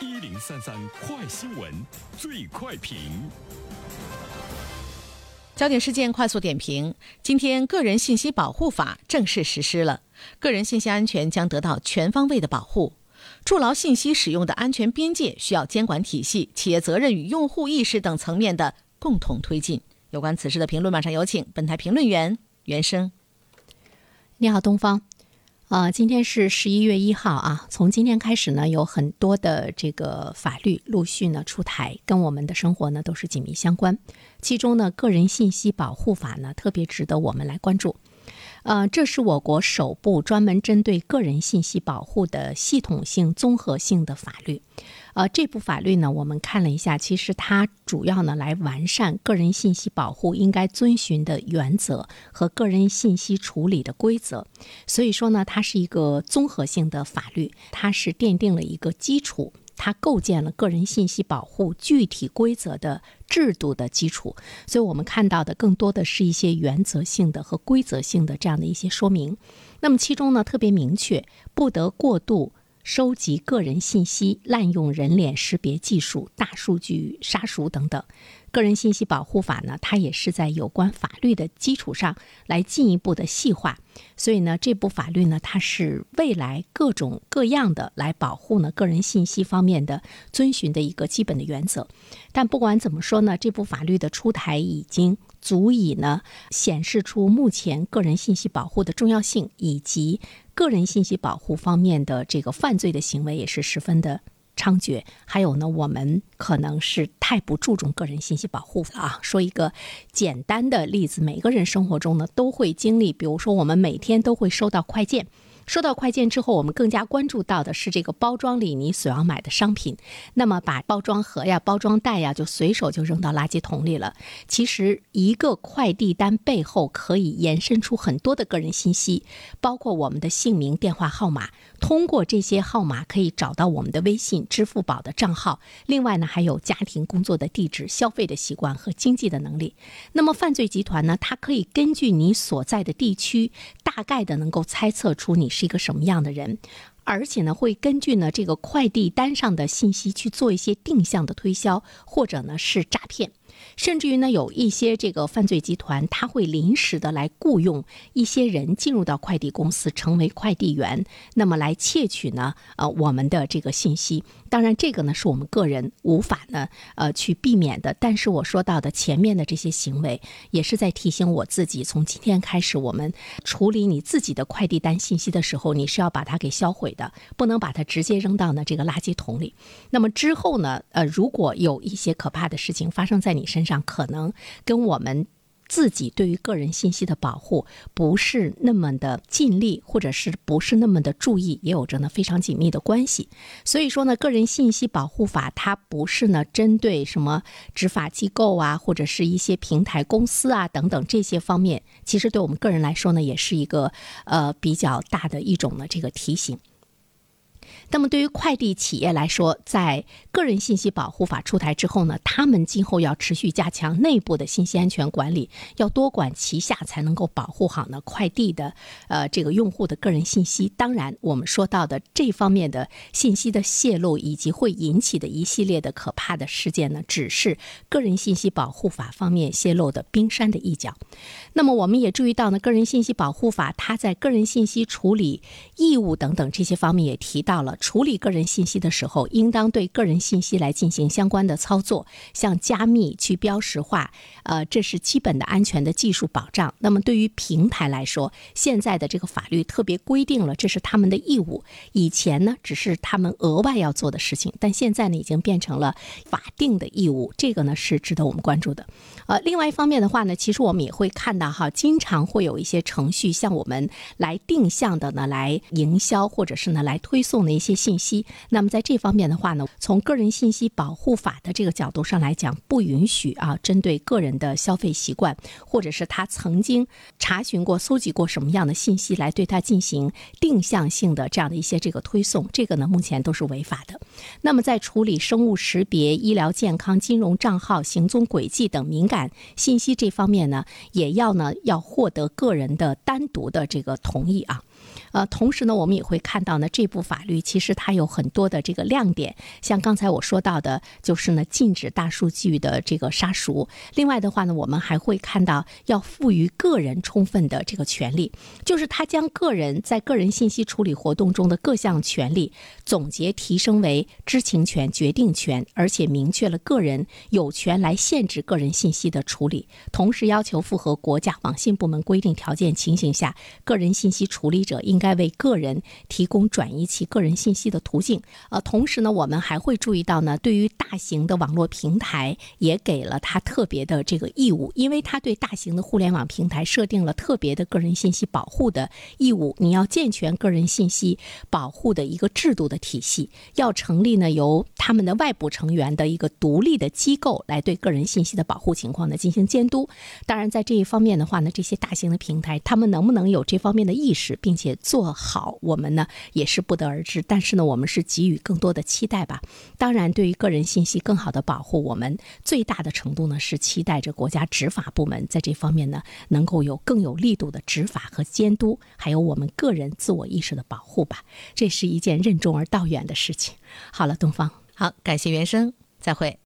一零三三快新闻，最快评。焦点事件快速点评：今天，《个人信息保护法》正式实施了，个人信息安全将得到全方位的保护。筑牢信息使用的安全边界，需要监管体系、企业责任与用户意识等层面的共同推进。有关此事的评论，马上有请本台评论员袁生。你好，东方。啊，今天是十一月一号啊。从今天开始呢，有很多的这个法律陆续呢出台，跟我们的生活呢都是紧密相关。其中呢，《个人信息保护法》呢特别值得我们来关注。呃，这是我国首部专门针对个人信息保护的系统性、综合性的法律。呃，这部法律呢，我们看了一下，其实它主要呢来完善个人信息保护应该遵循的原则和个人信息处理的规则。所以说呢，它是一个综合性的法律，它是奠定了一个基础，它构建了个人信息保护具体规则的制度的基础。所以我们看到的更多的是一些原则性的和规则性的这样的一些说明。那么其中呢，特别明确，不得过度。收集个人信息、滥用人脸识别技术、大数据杀熟等等，个人信息保护法呢，它也是在有关法律的基础上来进一步的细化。所以呢，这部法律呢，它是未来各种各样的来保护呢个人信息方面的遵循的一个基本的原则。但不管怎么说呢，这部法律的出台已经足以呢显示出目前个人信息保护的重要性以及。个人信息保护方面的这个犯罪的行为也是十分的猖獗。还有呢，我们可能是太不注重个人信息保护了啊。说一个简单的例子，每个人生活中呢都会经历，比如说我们每天都会收到快件。收到快件之后，我们更加关注到的是这个包装里你所要买的商品。那么把包装盒呀、包装袋呀，就随手就扔到垃圾桶里了。其实一个快递单背后可以延伸出很多的个人信息，包括我们的姓名、电话号码。通过这些号码可以找到我们的微信、支付宝的账号。另外呢，还有家庭、工作的地址、消费的习惯和经济的能力。那么犯罪集团呢，它可以根据你所在的地区，大概的能够猜测出你。是一个什么样的人，而且呢，会根据呢这个快递单上的信息去做一些定向的推销，或者呢是诈骗。甚至于呢，有一些这个犯罪集团，他会临时的来雇佣一些人进入到快递公司，成为快递员，那么来窃取呢，呃，我们的这个信息。当然，这个呢是我们个人无法呢，呃，去避免的。但是我说到的前面的这些行为，也是在提醒我自己，从今天开始，我们处理你自己的快递单信息的时候，你是要把它给销毁的，不能把它直接扔到呢这个垃圾桶里。那么之后呢，呃，如果有一些可怕的事情发生在你身上，可能跟我们。自己对于个人信息的保护不是那么的尽力，或者是不是那么的注意，也有着呢非常紧密的关系。所以说呢，个人信息保护法它不是呢针对什么执法机构啊，或者是一些平台公司啊等等这些方面，其实对我们个人来说呢，也是一个呃比较大的一种呢这个提醒。那么，对于快递企业来说，在个人信息保护法出台之后呢，他们今后要持续加强内部的信息安全管理，要多管齐下，才能够保护好呢快递的呃这个用户的个人信息。当然，我们说到的这方面的信息的泄露以及会引起的一系列的可怕的事件呢，只是个人信息保护法方面泄露的冰山的一角。那么，我们也注意到呢，个人信息保护法它在个人信息处理义务等等这些方面也提到了。处理个人信息的时候，应当对个人信息来进行相关的操作，像加密、去标识化，呃，这是基本的安全的技术保障。那么对于平台来说，现在的这个法律特别规定了，这是他们的义务。以前呢，只是他们额外要做的事情，但现在呢，已经变成了法定的义务。这个呢，是值得我们关注的。呃，另外一方面的话呢，其实我们也会看到哈，经常会有一些程序向我们来定向的呢来营销，或者是呢来推送的一些。些信息，那么在这方面的话呢，从个人信息保护法的这个角度上来讲，不允许啊，针对个人的消费习惯，或者是他曾经查询过、搜集过什么样的信息，来对他进行定向性的这样的一些这个推送，这个呢，目前都是违法的。那么在处理生物识别、医疗健康、金融账号、行踪轨迹等敏感信息这方面呢，也要呢要获得个人的单独的这个同意啊。呃，同时呢，我们也会看到呢，这部法律其实它有很多的这个亮点，像刚才我说到的，就是呢，禁止大数据的这个杀熟。另外的话呢，我们还会看到要赋予个人充分的这个权利，就是他将个人在个人信息处理活动中的各项权利总结提升为知情权、决定权，而且明确了个人有权来限制个人信息的处理，同时要求符合国家网信部门规定条件情形下，个人信息处理者应该为个人提供转移其个人信息的途径。呃，同时呢，我们还会注意到呢，对于大型的网络平台也给了他特别的这个义务，因为他对大型的互联网平台设定了特别的个人信息保护的义务。你要健全个人信息保护的一个制度的体系，要成立呢由他们的外部成员的一个独立的机构来对个人信息的保护情况呢进行监督。当然，在这一方面的话呢，这些大型的平台他们能不能有这方面的意识，并且做好，我们呢也是不得而知。但是呢，我们是给予更多的期待吧。当然，对于个人信息更好的保护，我们最大的程度呢是期待着国家执法部门在这方面呢能够有更有力度的执法和监督，还有我们个人自我意识的保护吧。这是一件任重而道远的事情。好了，东方，好，感谢原生，再会。